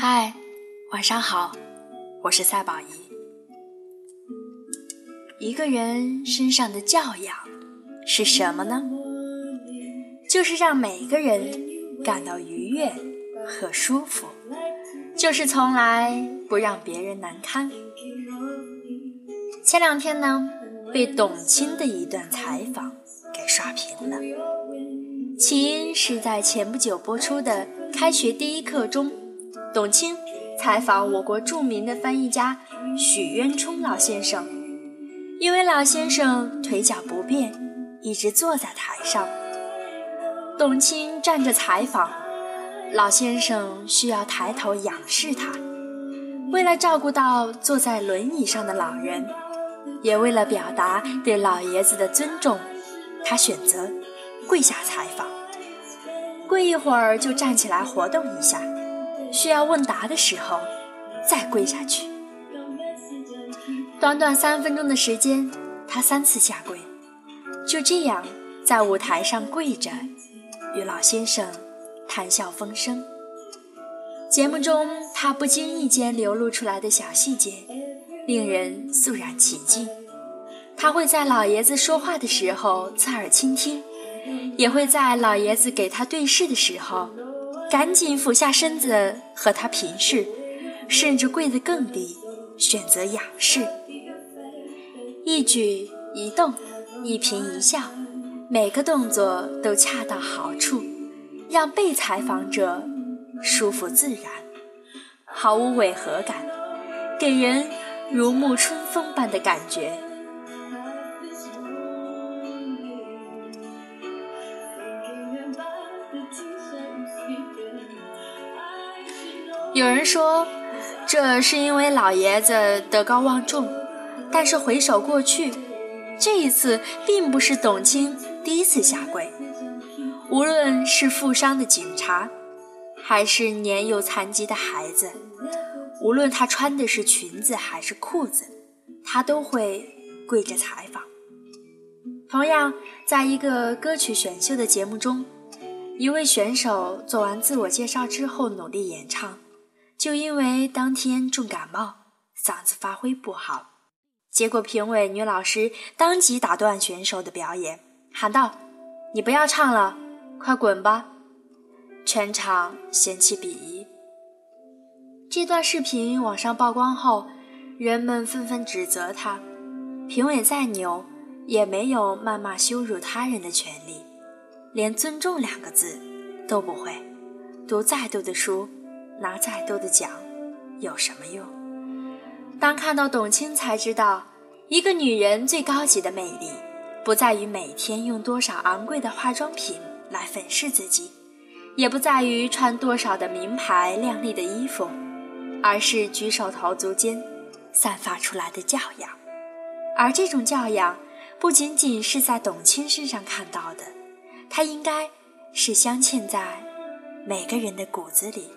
嗨，晚上好，我是赛宝仪。一个人身上的教养是什么呢？就是让每个人感到愉悦和舒服，就是从来不让别人难堪。前两天呢，被董卿的一段采访给刷屏了，起因是在前不久播出的《开学第一课》中，董卿采访我国著名的翻译家许渊冲老先生，因为老先生腿脚不便，一直坐在台上。董卿站着采访，老先生需要抬头仰视他。为了照顾到坐在轮椅上的老人，也为了表达对老爷子的尊重，他选择跪下采访。跪一会儿就站起来活动一下，需要问答的时候再跪下去。短短三分钟的时间，他三次下跪，就这样在舞台上跪着。与老先生谈笑风生。节目中他不经意间流露出来的小细节，令人肃然起敬。他会在老爷子说话的时候侧耳倾听，也会在老爷子给他对视的时候，赶紧俯下身子和他平视，甚至跪得更低，选择仰视。一举一动，一颦一笑。每个动作都恰到好处，让被采访者舒服自然，毫无违和感，给人如沐春风般的感觉。有人说，这是因为老爷子德高望重，但是回首过去，这一次并不是董卿。第一次下跪，无论是负伤的警察，还是年幼残疾的孩子，无论他穿的是裙子还是裤子，他都会跪着采访。同样，在一个歌曲选秀的节目中，一位选手做完自我介绍之后努力演唱，就因为当天重感冒，嗓子发挥不好，结果评委女老师当即打断选手的表演。喊道：“你不要唱了，快滚吧！”全场嫌弃鄙夷。这段视频网上曝光后，人们纷纷指责他：评委再牛，也没有谩骂羞辱他人的权利，连“尊重”两个字都不会，读再多的书，拿再多的奖，有什么用？当看到董卿，才知道一个女人最高级的魅力。不在于每天用多少昂贵的化妆品来粉饰自己，也不在于穿多少的名牌靓丽的衣服，而是举手投足间散发出来的教养。而这种教养，不仅仅是在董卿身上看到的，它应该是镶嵌在每个人的骨子里。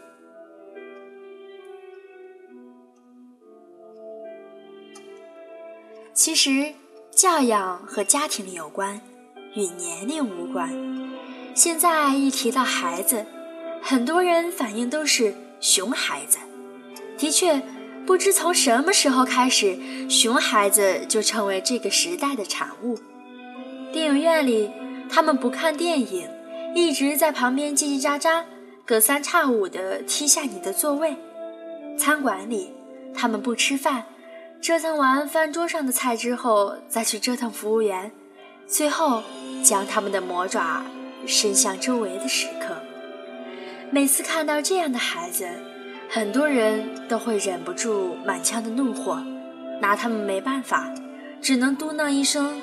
其实。教养和家庭有关，与年龄无关。现在一提到孩子，很多人反应都是熊孩子。的确，不知从什么时候开始，熊孩子就成为这个时代的产物。电影院里，他们不看电影，一直在旁边叽叽喳喳，隔三差五地踢下你的座位。餐馆里，他们不吃饭。折腾完饭桌上的菜之后，再去折腾服务员，最后将他们的魔爪伸向周围的食客。每次看到这样的孩子，很多人都会忍不住满腔的怒火，拿他们没办法，只能嘟囔一声：“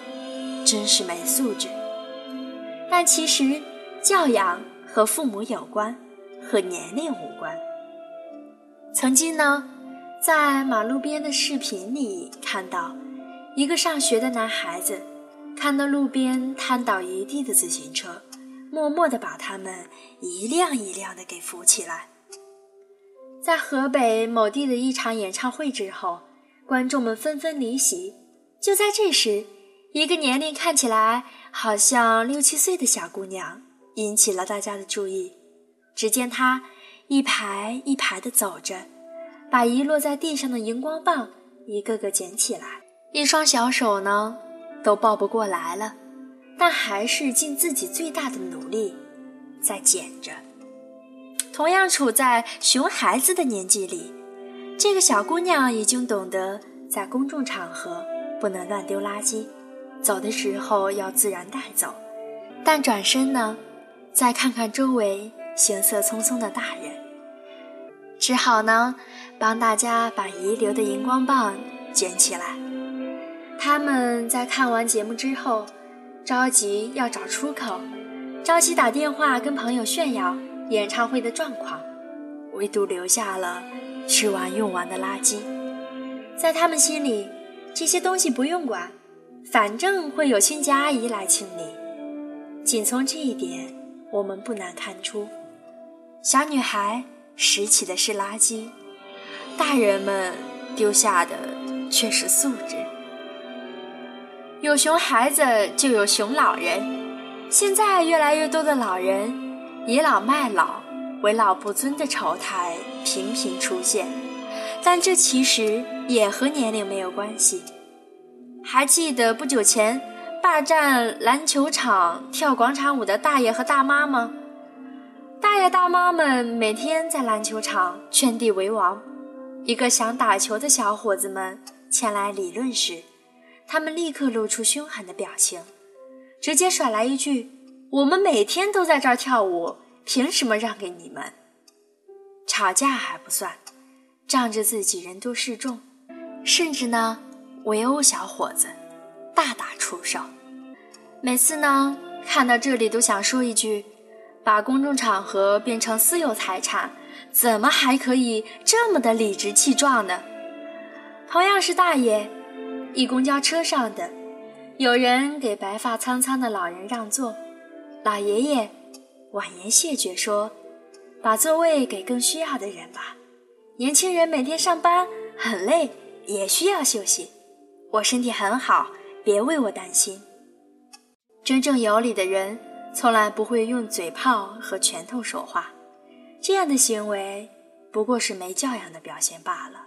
真是没素质。”但其实，教养和父母有关，和年龄无关。曾经呢。在马路边的视频里看到，一个上学的男孩子看到路边瘫倒一地的自行车，默默地把他们一辆一辆的给扶起来。在河北某地的一场演唱会之后，观众们纷纷离席。就在这时，一个年龄看起来好像六七岁的小姑娘引起了大家的注意。只见她一排一排地走着，把遗落在地上的荧光棒一个个捡起来。一双小手呢，都抱不过来了，但还是尽自己最大的努力在捡着。同样处在熊孩子的年纪里，这个小姑娘已经懂得在公众场合不能乱丢垃圾，走的时候要自然带走。但转身呢，再看看周围行色匆匆的大人，只好呢帮大家把遗留的荧光棒捡起来。他们在看完节目之后，着急要找出口，着急打电话跟朋友炫耀演唱会的状况，唯独留下了吃完用完的垃圾。在他们心里，这些东西不用管，反正会有清洁阿姨来清理。仅从这一点，我们不难看出，小女孩拾起的是垃圾，大人们丢下的却是素质。有熊孩子就有熊老人，现在越来越多的老人倚老卖老、为老不尊的丑态频频出现，但这其实也和年龄没有关系。还记得不久前？霸占篮球场跳广场舞的大爷和大妈吗？大爷大妈们每天在篮球场圈地为王。一个想打球的小伙子们前来理论时，他们立刻露出凶狠的表情，直接甩来一句：“我们每天都在这儿跳舞，凭什么让给你们？”吵架还不算，仗着自己人多势众，甚至呢围殴小伙子。大打出手，每次呢看到这里都想说一句：把公众场合变成私有财产，怎么还可以这么的理直气壮呢？同样是大爷，一公交车上的有人给白发苍苍的老人让座，老爷爷婉言谢绝说：“把座位给更需要的人吧，年轻人每天上班很累，也需要休息。我身体很好。”别为我担心。真正有理的人，从来不会用嘴炮和拳头说话。这样的行为不过是没教养的表现罢了。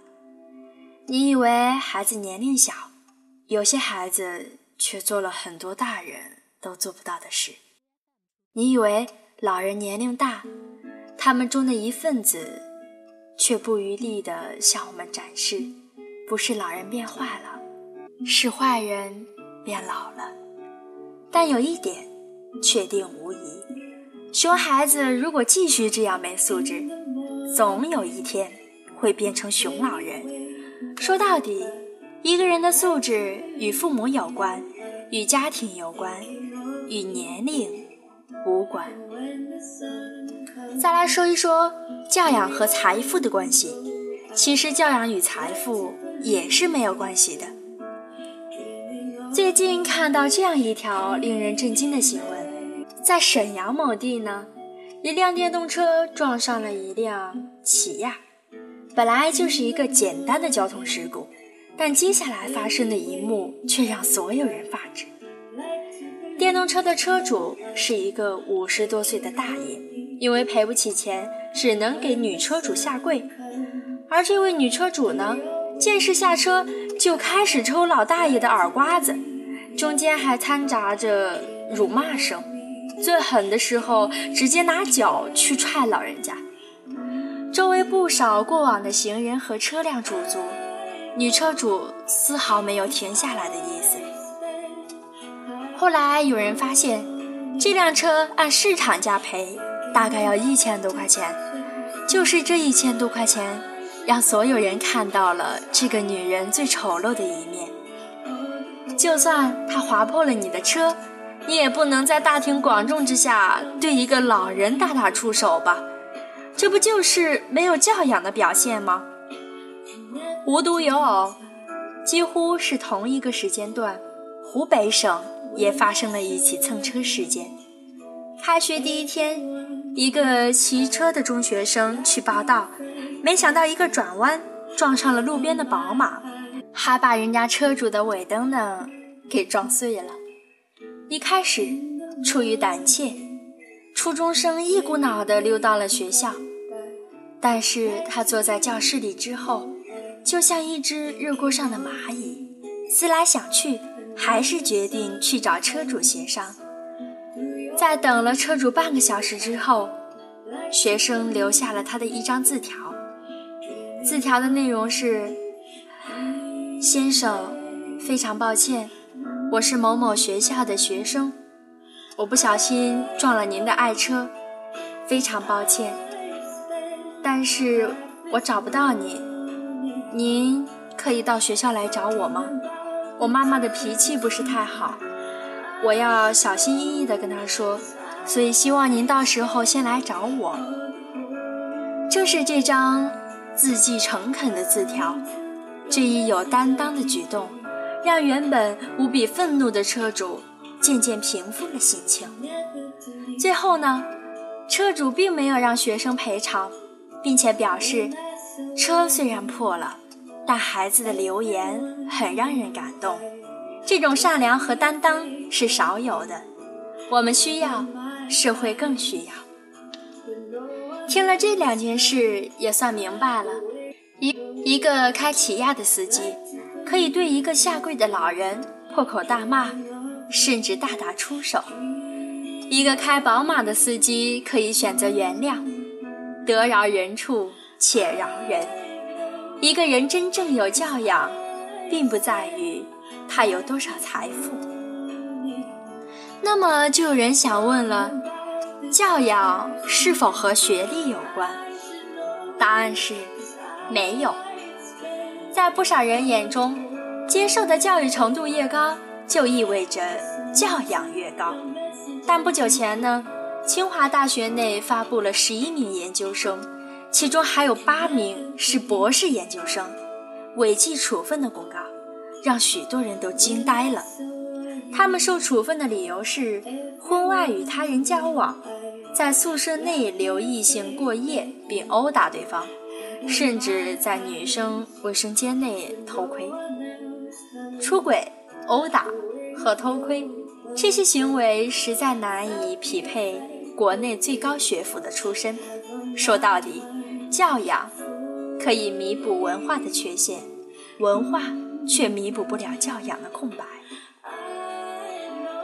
你以为孩子年龄小，有些孩子却做了很多大人都做不到的事。你以为老人年龄大，他们中的一份子，却不余力地向我们展示，不是老人变坏了，是坏人。变老了，但有一点确定无疑：熊孩子如果继续这样没素质，总有一天会变成熊老人。说到底，一个人的素质与父母有关，与家庭有关，与年龄无关。再来说一说教养和财富的关系，其实教养与财富也是没有关系的。最近看到这样一条令人震惊的新闻，在沈阳某地呢，一辆电动车撞上了一辆起亚，本来就是一个简单的交通事故，但接下来发生的一幕却让所有人发指。电动车的车主是一个五十多岁的大爷，因为赔不起钱，只能给女车主下跪，而这位女车主呢，见势下车。就开始抽老大爷的耳刮子，中间还掺杂着辱骂声。最狠的时候，直接拿脚去踹老人家。周围不少过往的行人和车辆驻足，女车主丝毫没有停下来的意思。后来有人发现，这辆车按市场价赔，大概要一千多块钱。就是这一千多块钱。让所有人看到了这个女人最丑陋的一面。就算她划破了你的车，你也不能在大庭广众之下对一个老人大打出手吧？这不就是没有教养的表现吗？无独有偶，几乎是同一个时间段，湖北省也发生了一起蹭车事件。开学第一天，一个骑车的中学生去报道。没想到一个转弯撞上了路边的宝马，还把人家车主的尾灯呢给撞碎了。一开始出于胆怯，初中生一股脑的溜到了学校，但是他坐在教室里之后，就像一只热锅上的蚂蚁，思来想去，还是决定去找车主协商。在等了车主半个小时之后，学生留下了他的一张字条。字条的内容是：“先生，非常抱歉，我是某某学校的学生，我不小心撞了您的爱车，非常抱歉。”但是我找不到您，您可以到学校来找我吗？我妈妈的脾气不是太好，我要小心翼翼地跟她说，所以希望您到时候先来找我。正是这张字迹诚恳的字条，这一有担当的举动，让原本无比愤怒的车主渐渐平复了心情。最后呢，车主并没有让学生赔偿。并且表示，车虽然破了，但孩子的留言很让人感动。这种善良和担当是少有的，我们需要，社会更需要。听了这两件事，也算明白了：一一个开起亚的司机，可以对一个下跪的老人破口大骂，甚至大打出手；一个开宝马的司机可以选择原谅。得饶人处且饶人。一个人真正有教养，并不在于他有多少财富。那么就有人想问了：教养是否和学历有关？答案是没有。在不少人眼中，接受的教育程度越高，就意味着教养越高。但不久前呢？清华大学内发布了十一名研究生，其中还有八名是博士研究生，违纪处分的公告，让许多人都惊呆了。他们受处分的理由是婚外与他人交往，在宿舍内留异性过夜并殴打对方，甚至在女生卫生间内偷窥、出轨、殴打和偷窥，这些行为实在难以匹配。国内最高学府的出身，说到底，教养可以弥补文化的缺陷，文化却弥补不了教养的空白。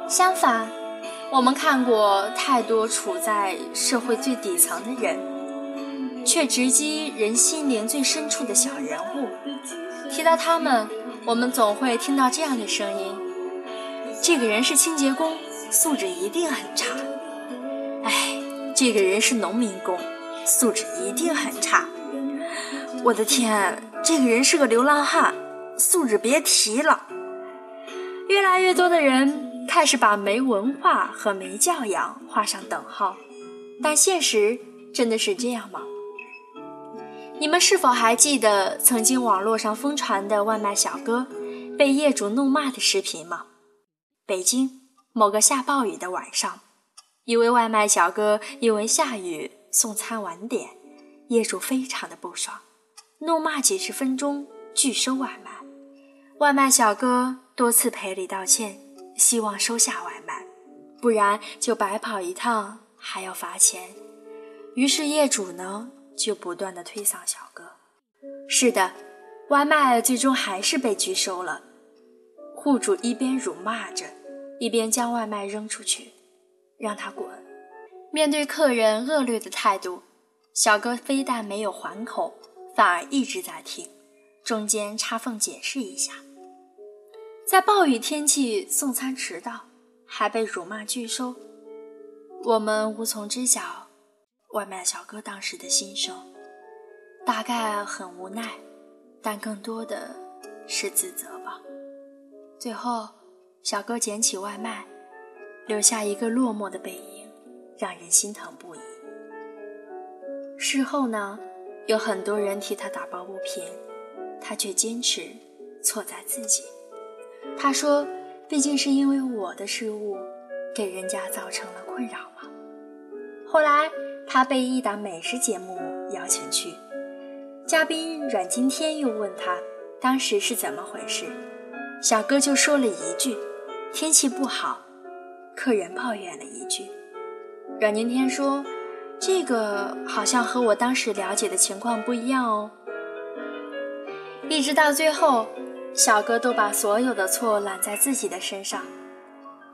相反，我们看过太多处在社会最底层的人，却直击人心灵最深处的小人物。提到他们，我们总会听到这样的声音：这个人是清洁工，素质一定很差。哎这个人是农民工，素质一定很差。我的天，这个人是个流浪汉，素质别提了。越来越多的人开始把没文化和没教养画上等号，但现实真的是这样吗？你们是否还记得曾经网络上疯传的外卖小哥被业主怒骂的视频吗？北京某个下暴雨的晚上。一位外卖小哥因为下雨送餐晚点，业主非常的不爽，怒骂几十分钟拒收外卖。外卖小哥多次赔礼道歉，希望收下外卖，不然就白跑一趟还要罚钱。于是业主呢就不断的推搡小哥。是的，外卖最终还是被拒收了。户主一边辱骂着，一边将外卖扔出去。让他滚！面对客人恶劣的态度，小哥非但没有还口，反而一直在听，中间插缝解释一下。在暴雨天气送餐迟到，还被辱骂拒收，我们无从知晓外卖小哥当时的心声，大概很无奈，但更多的是自责吧。最后，小哥捡起外卖。留下一个落寞的背影，让人心疼不已。事后呢，有很多人替他打抱不平，他却坚持错在自己。他说：“毕竟是因为我的失误，给人家造成了困扰嘛。”后来他被一档美食节目邀请去，嘉宾阮经天又问他当时是怎么回事，小哥就说了一句：“天气不好。”客人抱怨了一句，阮经天说：“这个好像和我当时了解的情况不一样哦。一直到最后，小哥都把所有的错揽在自己的身上，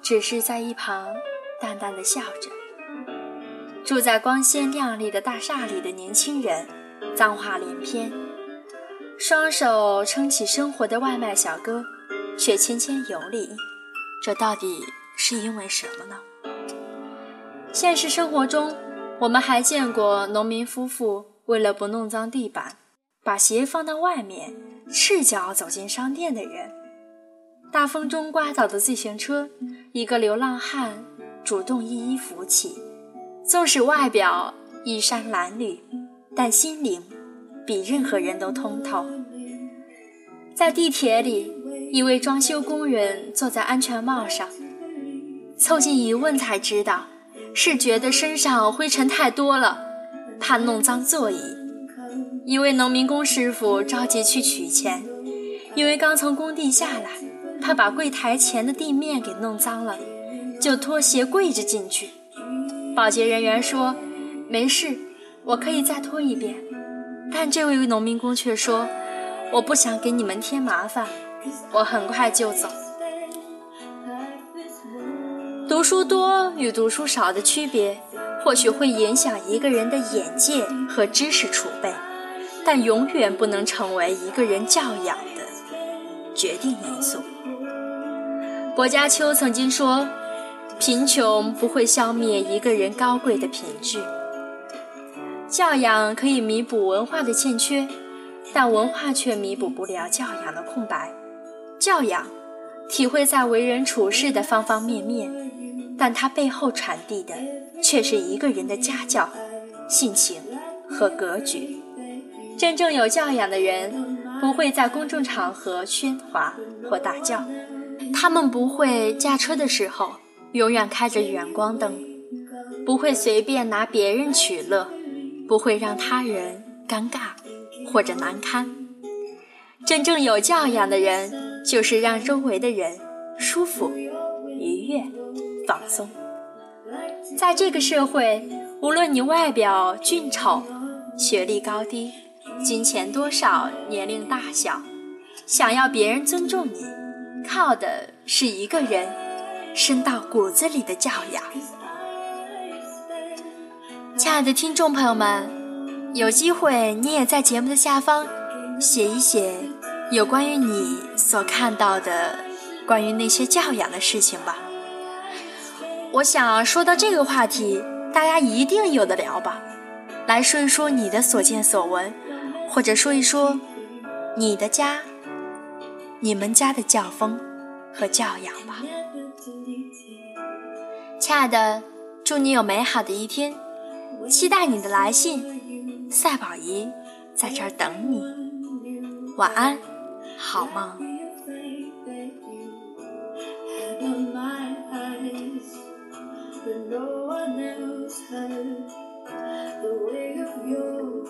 只是在一旁淡淡的笑着。住在光鲜亮丽的大厦里的年轻人，脏话连篇，双手撑起生活的外卖小哥，却谦谦有礼。这到底是因为什么呢？现实生活中，我们还见过农民夫妇为了不弄脏地板，把鞋放到外面，赤脚走进商店的人；大风中刮倒的自行车，一个流浪汉主动一一扶起。纵使外表衣衫褴褛，但心灵比任何人都通透。在地铁里，一位装修工人坐在安全帽上，凑近一问才知道，是觉得身上灰尘太多了，怕弄脏座椅。一位农民工师傅着急去取钱，因为刚从工地下来，怕把柜台前的地面给弄脏了，就脱鞋跪着进去。保洁人员说：“没事，我可以再拖一遍。”但这位农民工却说：“我不想给你们添麻烦，我很快就走。”读书多与读书少的区别，或许会影响一个人的眼界和知识储备，但永远不能成为一个人教养的决定因素。薄伽丘曾经说。贫穷不会消灭一个人高贵的品质。教养可以弥补文化的欠缺，但文化却弥补不了教养的空白。教养体会在为人处事的方方面面，但它背后传递的却是一个人的家教、性情和格局。真正有教养的人，不会在公众场合喧哗或大叫，他们不会驾车的时候。永远开着远光灯，不会随便拿别人取乐，不会让他人尴尬或者难堪。真正有教养的人，就是让周围的人舒服、愉悦、放松。在这个社会，无论你外表俊丑、学历高低、金钱多少、年龄大小，想要别人尊重你，靠的是一个人。深到骨子里的教养，亲爱的听众朋友们，有机会你也在节目的下方写一写有关于你所看到的关于那些教养的事情吧。我想说到这个话题，大家一定有的聊吧。来说一说你的所见所闻，或者说一说你的家、你们家的教风和教养吧。亲爱的，祝你有美好的一天，期待你的来信。赛宝仪在这儿等你，晚安，好梦。But no one else the way of your